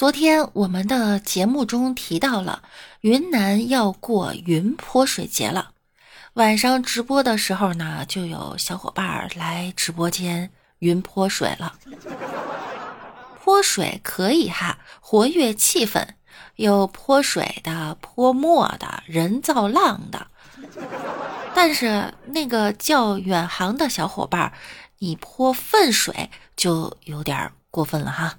昨天我们的节目中提到了云南要过云泼水节了，晚上直播的时候呢，就有小伙伴来直播间云泼水了。泼水可以哈，活跃气氛，有泼水的、泼墨的、人造浪的。但是那个叫远航的小伙伴，你泼粪水就有点过分了哈。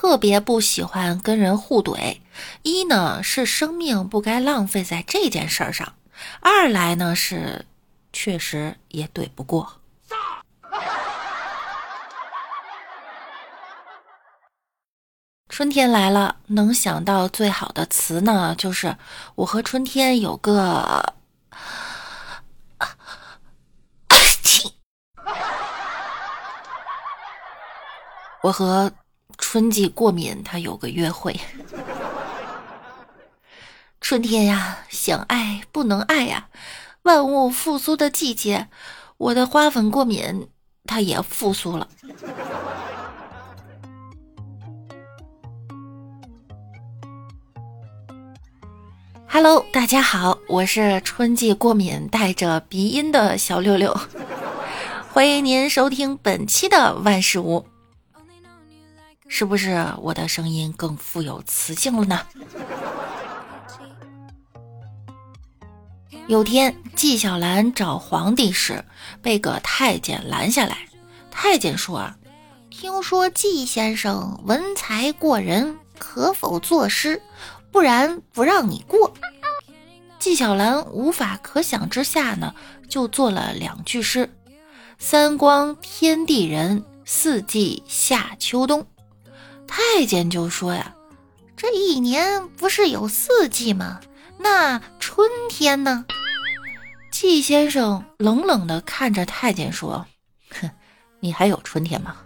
特别不喜欢跟人互怼，一呢是生命不该浪费在这件事儿上，二来呢是确实也怼不过。春天来了，能想到最好的词呢，就是我和春天有个，我和春季过敏，他有个约会。春天呀，想爱不能爱呀，万物复苏的季节，我的花粉过敏，它也复苏了。Hello，大家好，我是春季过敏带着鼻音的小六六，欢迎您收听本期的万事屋。是不是我的声音更富有磁性了呢？有天纪晓岚找皇帝时，被个太监拦下来。太监说：“啊，听说纪先生文才过人，可否作诗？”不然不让你过。纪晓岚无法可想之下呢，就做了两句诗：“三光天地人，四季夏秋冬。”太监就说呀：“这一年不是有四季吗？那春天呢？”季先生冷冷地看着太监说：“哼，你还有春天吗？”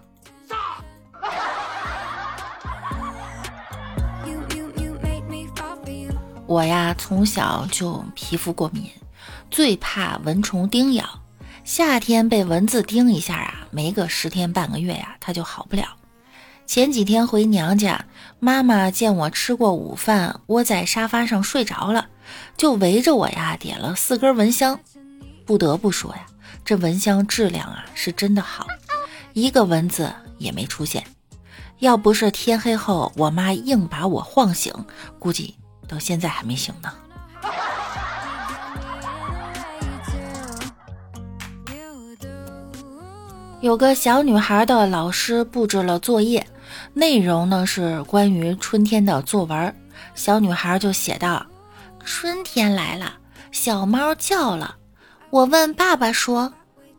我呀，从小就皮肤过敏，最怕蚊虫叮咬。夏天被蚊子叮一下啊，没个十天半个月呀，它就好不了。前几天回娘家，妈妈见我吃过午饭，窝在沙发上睡着了，就围着我呀点了四根蚊香。不得不说呀，这蚊香质量啊是真的好，一个蚊子也没出现。要不是天黑后我妈硬把我晃醒，估计。到现在还没醒呢。有个小女孩的老师布置了作业，内容呢是关于春天的作文。小女孩就写道：“春天来了，小猫叫了。我问爸爸说：‘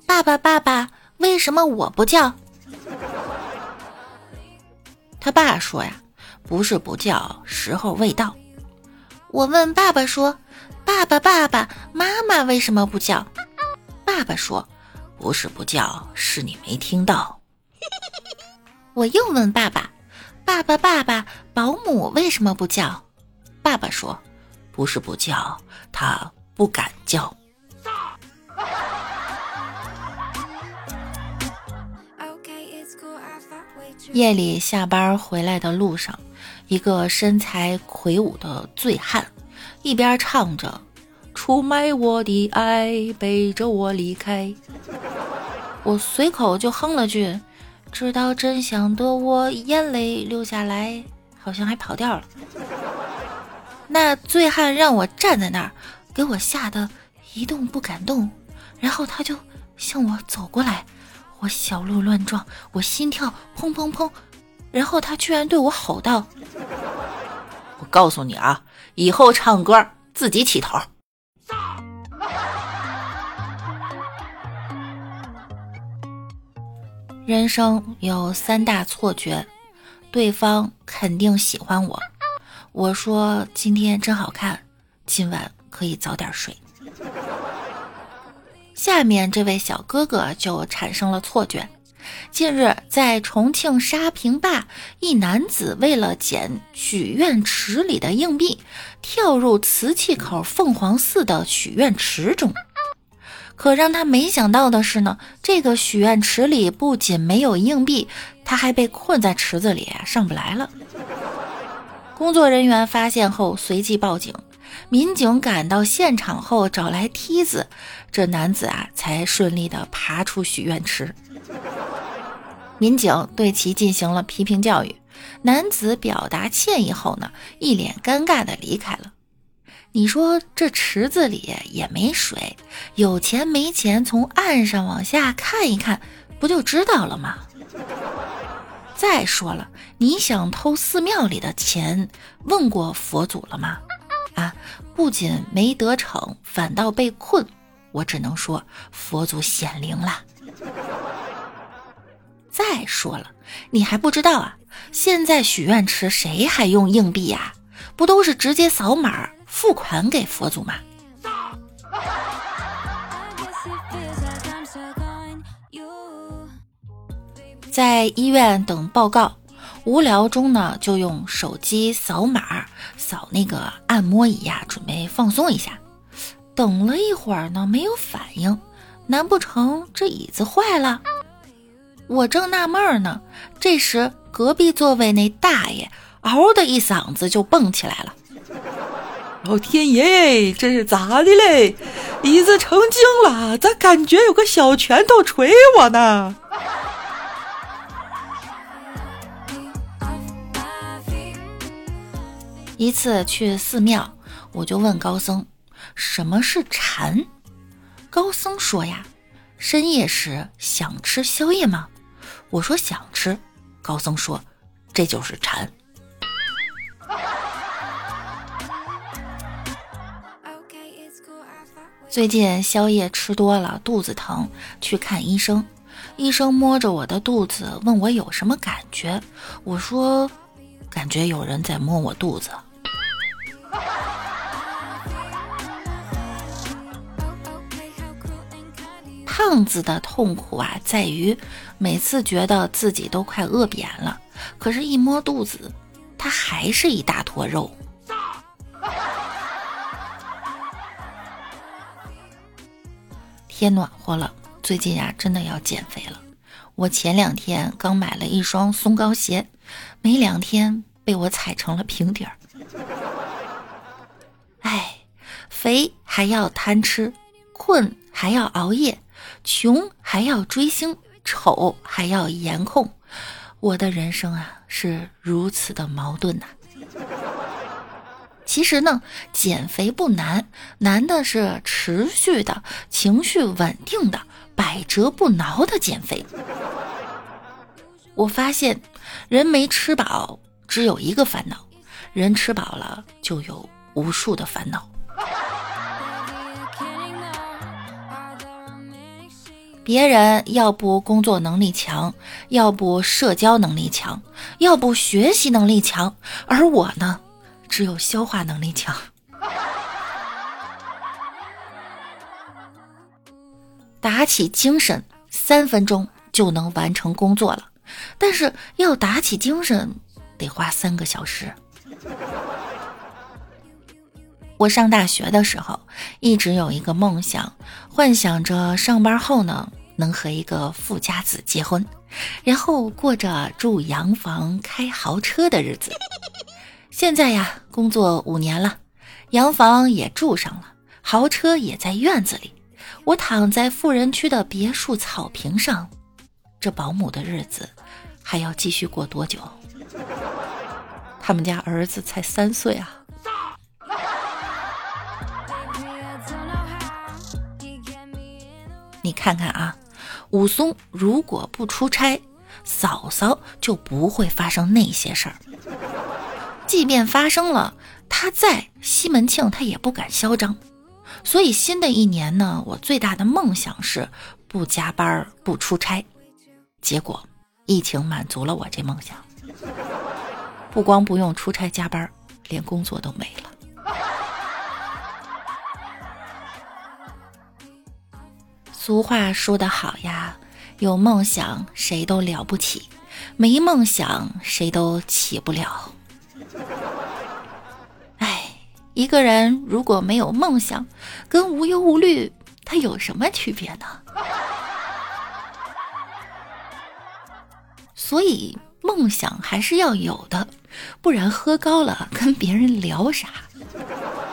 爸爸，爸爸，为什么我不叫？’他爸说呀：‘不是不叫，时候未到。’”我问爸爸说：“爸爸，爸爸妈妈为什么不叫？”爸爸说：“不是不叫，是你没听到。”我又问爸爸：“爸爸，爸爸保姆为什么不叫？”爸爸说：“不是不叫，他不敢叫。”夜里下班回来的路上。一个身材魁梧的醉汉，一边唱着“出卖我的爱，背着我离开”，我随口就哼了句：“知道真相的我，眼泪流下来。”好像还跑调了。那醉汉让我站在那儿，给我吓得一动不敢动，然后他就向我走过来，我小鹿乱撞，我心跳砰砰砰。然后他居然对我吼道：“我告诉你啊，以后唱歌自己起头。”人生有三大错觉，对方肯定喜欢我。我说今天真好看，今晚可以早点睡。下面这位小哥哥就产生了错觉。近日，在重庆沙坪坝，一男子为了捡许愿池里的硬币，跳入瓷器口凤凰寺的许愿池中。可让他没想到的是呢，这个许愿池里不仅没有硬币，他还被困在池子里上不来了。工作人员发现后随即报警，民警赶到现场后找来梯子，这男子啊才顺利的爬出许愿池。民警对其进行了批评教育，男子表达歉意后呢，一脸尴尬的离开了。你说这池子里也没水，有钱没钱，从岸上往下看一看，不就知道了吗？再说了，你想偷寺庙里的钱，问过佛祖了吗？啊，不仅没得逞，反倒被困，我只能说佛祖显灵了。再说了，你还不知道啊？现在许愿池谁还用硬币呀？不都是直接扫码？付款给佛祖吗？在医院等报告，无聊中呢，就用手机扫码，扫那个按摩椅呀，准备放松一下。等了一会儿呢，没有反应，难不成这椅子坏了？我正纳闷呢，这时隔壁座位那大爷嗷的一嗓子就蹦起来了。老天爷，这是咋的嘞？椅子成精了，咋感觉有个小拳头捶我呢？一次去寺庙，我就问高僧什么是禅。高僧说呀，深夜时想吃宵夜吗？我说想吃。高僧说，这就是禅。最近宵夜吃多了，肚子疼，去看医生。医生摸着我的肚子，问我有什么感觉。我说，感觉有人在摸我肚子。胖子的痛苦啊，在于每次觉得自己都快饿扁了，可是，一摸肚子，它还是一大坨肉。天暖和了，最近呀，真的要减肥了。我前两天刚买了一双松糕鞋，没两天被我踩成了平底儿。哎，肥还要贪吃，困还要熬夜，穷还要追星，丑还要颜控。我的人生啊，是如此的矛盾呐。其实呢，减肥不难，难的是持续的、情绪稳定的、百折不挠的减肥。我发现，人没吃饱只有一个烦恼，人吃饱了就有无数的烦恼。别人要不工作能力强，要不社交能力强，要不学习能力强，而我呢？只有消化能力强，打起精神，三分钟就能完成工作了。但是要打起精神，得花三个小时。我上大学的时候，一直有一个梦想，幻想着上班后呢，能和一个富家子结婚，然后过着住洋房、开豪车的日子。现在呀，工作五年了，洋房也住上了，豪车也在院子里。我躺在富人区的别墅草坪上，这保姆的日子还要继续过多久？他们家儿子才三岁啊！你看看啊，武松如果不出差，嫂嫂就不会发生那些事儿。即便发生了，他在西门庆，他也不敢嚣张。所以新的一年呢，我最大的梦想是不加班、不出差。结果疫情满足了我这梦想，不光不用出差加班，连工作都没了。俗话说得好呀，有梦想谁都了不起，没梦想谁都起不了。哎，一个人如果没有梦想，跟无忧无虑它有什么区别呢？所以梦想还是要有的，不然喝高了跟别人聊啥？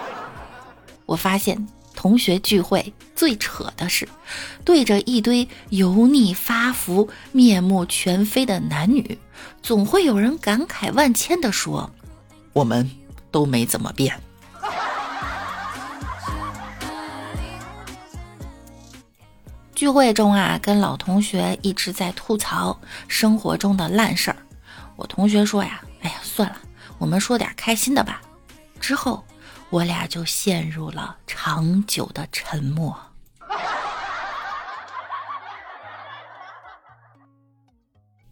我发现同学聚会最扯的是，对着一堆油腻发福、面目全非的男女，总会有人感慨万千的说：“我们都没怎么变。”聚会中啊，跟老同学一直在吐槽生活中的烂事儿。我同学说呀：“哎呀，算了，我们说点开心的吧。”之后，我俩就陷入了长久的沉默。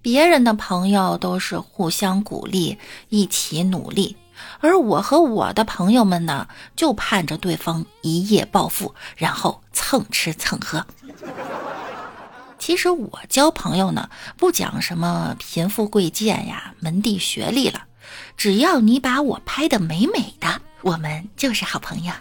别人的朋友都是互相鼓励，一起努力，而我和我的朋友们呢，就盼着对方一夜暴富，然后蹭吃蹭喝。其实我交朋友呢，不讲什么贫富贵贱呀、门第学历了，只要你把我拍的美美的，我们就是好朋友。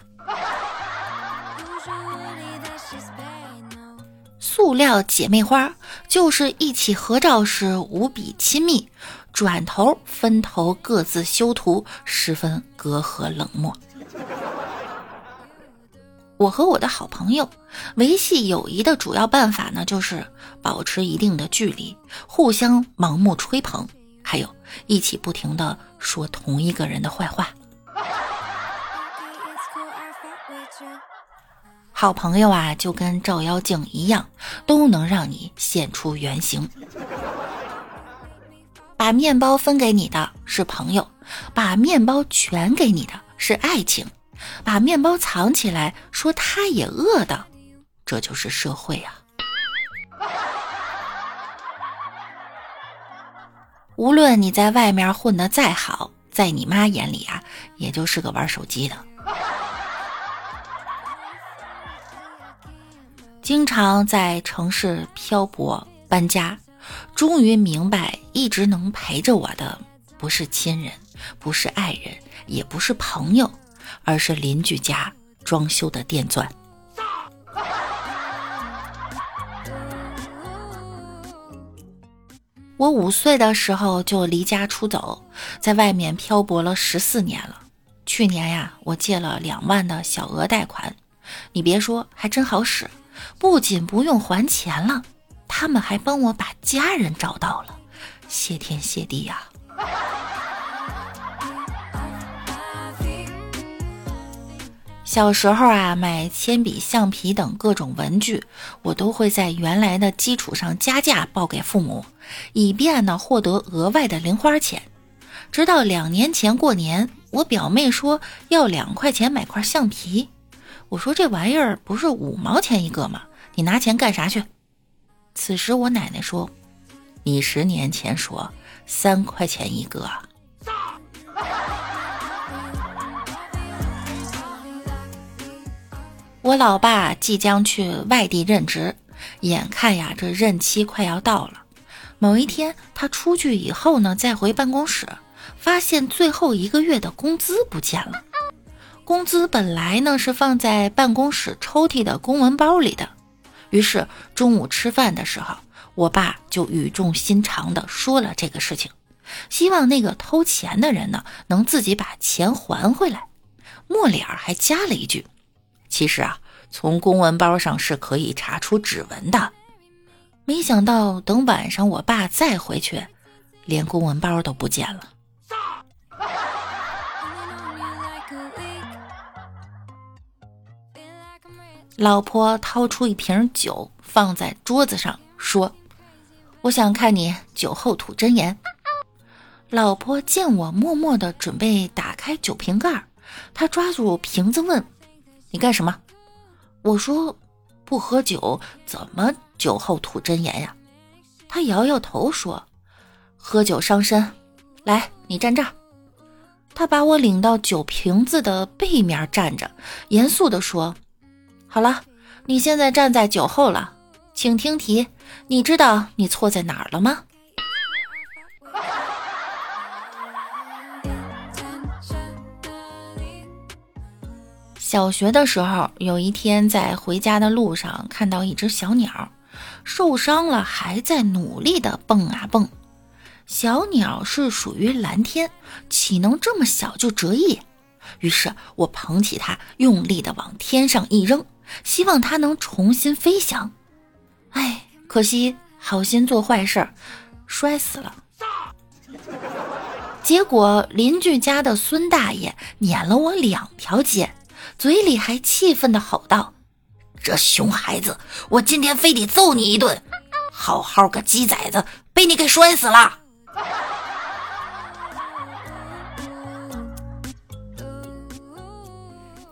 塑料姐妹花就是一起合照时无比亲密，转头分头各自修图，十分隔阂冷漠。我和我的好朋友维系友谊的主要办法呢，就是保持一定的距离，互相盲目吹捧，还有一起不停的说同一个人的坏话。好朋友啊，就跟照妖镜一样，都能让你现出原形。把面包分给你的是朋友，把面包全给你的是爱情。把面包藏起来，说他也饿的，这就是社会啊！无论你在外面混得再好，在你妈眼里啊，也就是个玩手机的。经常在城市漂泊搬家，终于明白，一直能陪着我的，不是亲人，不是爱人，也不是朋友。而是邻居家装修的电钻。我五岁的时候就离家出走，在外面漂泊了十四年了。去年呀，我借了两万的小额贷款，你别说，还真好使。不仅不用还钱了，他们还帮我把家人找到了，谢天谢地呀！小时候啊，买铅笔、橡皮等各种文具，我都会在原来的基础上加价报给父母，以便呢获得额外的零花钱。直到两年前过年，我表妹说要两块钱买块橡皮，我说这玩意儿不是五毛钱一个吗？你拿钱干啥去？此时我奶奶说：“你十年前说三块钱一个。”我老爸即将去外地任职，眼看呀，这任期快要到了。某一天，他出去以后呢，再回办公室，发现最后一个月的工资不见了。工资本来呢是放在办公室抽屉的公文包里的。于是中午吃饭的时候，我爸就语重心长地说了这个事情，希望那个偷钱的人呢能自己把钱还回来。末了还加了一句。其实啊，从公文包上是可以查出指纹的。没想到等晚上我爸再回去，连公文包都不见了。老婆掏出一瓶酒放在桌子上，说：“我想看你酒后吐真言。”老婆见我默默的准备打开酒瓶盖，她抓住瓶子问。你干什么？我说不喝酒，怎么酒后吐真言呀？他摇摇头说：“喝酒伤身。”来，你站这儿。他把我领到酒瓶子的背面站着，严肃地说：“好了，你现在站在酒后了，请听题。你知道你错在哪儿了吗？”小学的时候，有一天在回家的路上看到一只小鸟，受伤了还在努力的蹦啊蹦。小鸟是属于蓝天，岂能这么小就折翼？于是我捧起它，用力的往天上一扔，希望它能重新飞翔。哎，可惜好心做坏事，摔死了。结果邻居家的孙大爷撵了我两条街。嘴里还气愤地吼道：“这熊孩子，我今天非得揍你一顿！好好个鸡崽子，被你给摔死了！”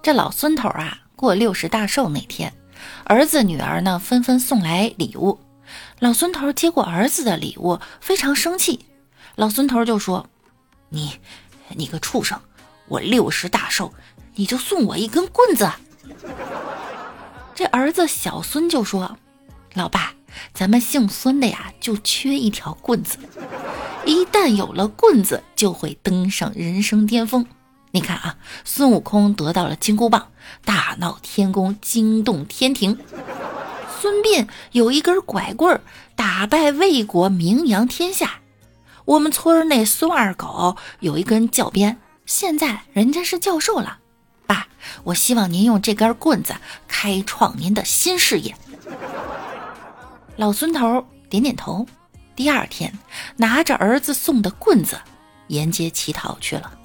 这老孙头啊，过六十大寿那天，儿子女儿呢纷纷送来礼物。老孙头接过儿子的礼物，非常生气。老孙头就说：“你，你个畜生！我六十大寿。”你就送我一根棍子。这儿子小孙就说：“老爸，咱们姓孙的呀，就缺一条棍子。一旦有了棍子，就会登上人生巅峰。你看啊，孙悟空得到了金箍棒，大闹天宫，惊动天庭；孙膑有一根拐棍，打败魏国，名扬天下。我们村那孙二狗有一根教鞭，现在人家是教授了。”爸，我希望您用这根棍子开创您的新事业。老孙头点点头，第二天拿着儿子送的棍子沿街乞讨去了。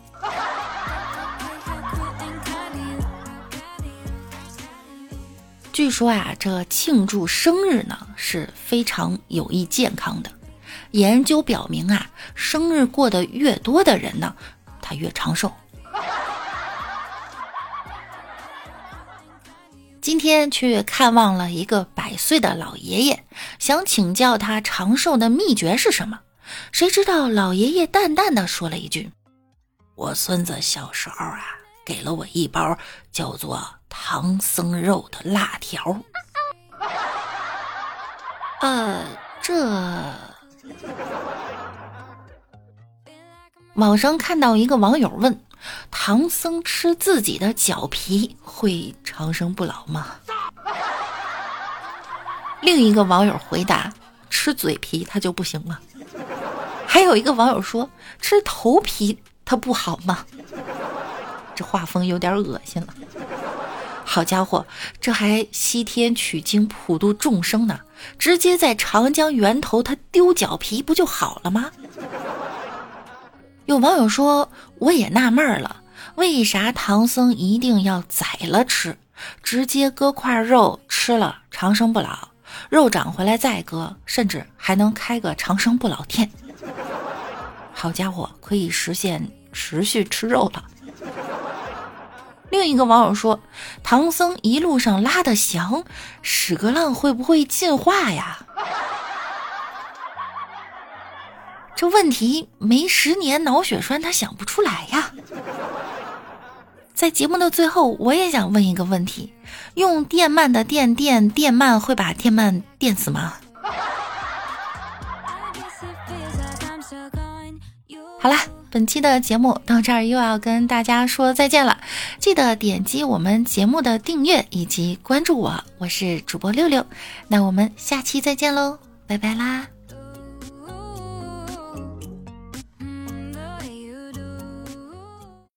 据说啊，这庆祝生日呢是非常有益健康的。研究表明啊，生日过得越多的人呢，他越长寿。今天去看望了一个百岁的老爷爷，想请教他长寿的秘诀是什么。谁知道老爷爷淡淡的说了一句：“我孙子小时候啊，给了我一包叫做唐僧肉的辣条。”呃，这 网上看到一个网友问。唐僧吃自己的脚皮会长生不老吗？另一个网友回答：吃嘴皮他就不行了。还有一个网友说：吃头皮他不好吗？这画风有点恶心了。好家伙，这还西天取经普度众生呢，直接在长江源头他丢脚皮不就好了吗？有网友说：“我也纳闷了，为啥唐僧一定要宰了吃，直接割块肉吃了长生不老，肉长回来再割，甚至还能开个长生不老店？好家伙，可以实现持续吃肉了。”另一个网友说：“唐僧一路上拉的翔，屎壳郎会不会进化呀？” 这问题没十年脑血栓他想不出来呀！在节目的最后，我也想问一个问题：用电鳗的电电电鳗会把电鳗电死吗？好啦，本期的节目到这儿又要跟大家说再见了，记得点击我们节目的订阅以及关注我，我是主播六六，那我们下期再见喽，拜拜啦！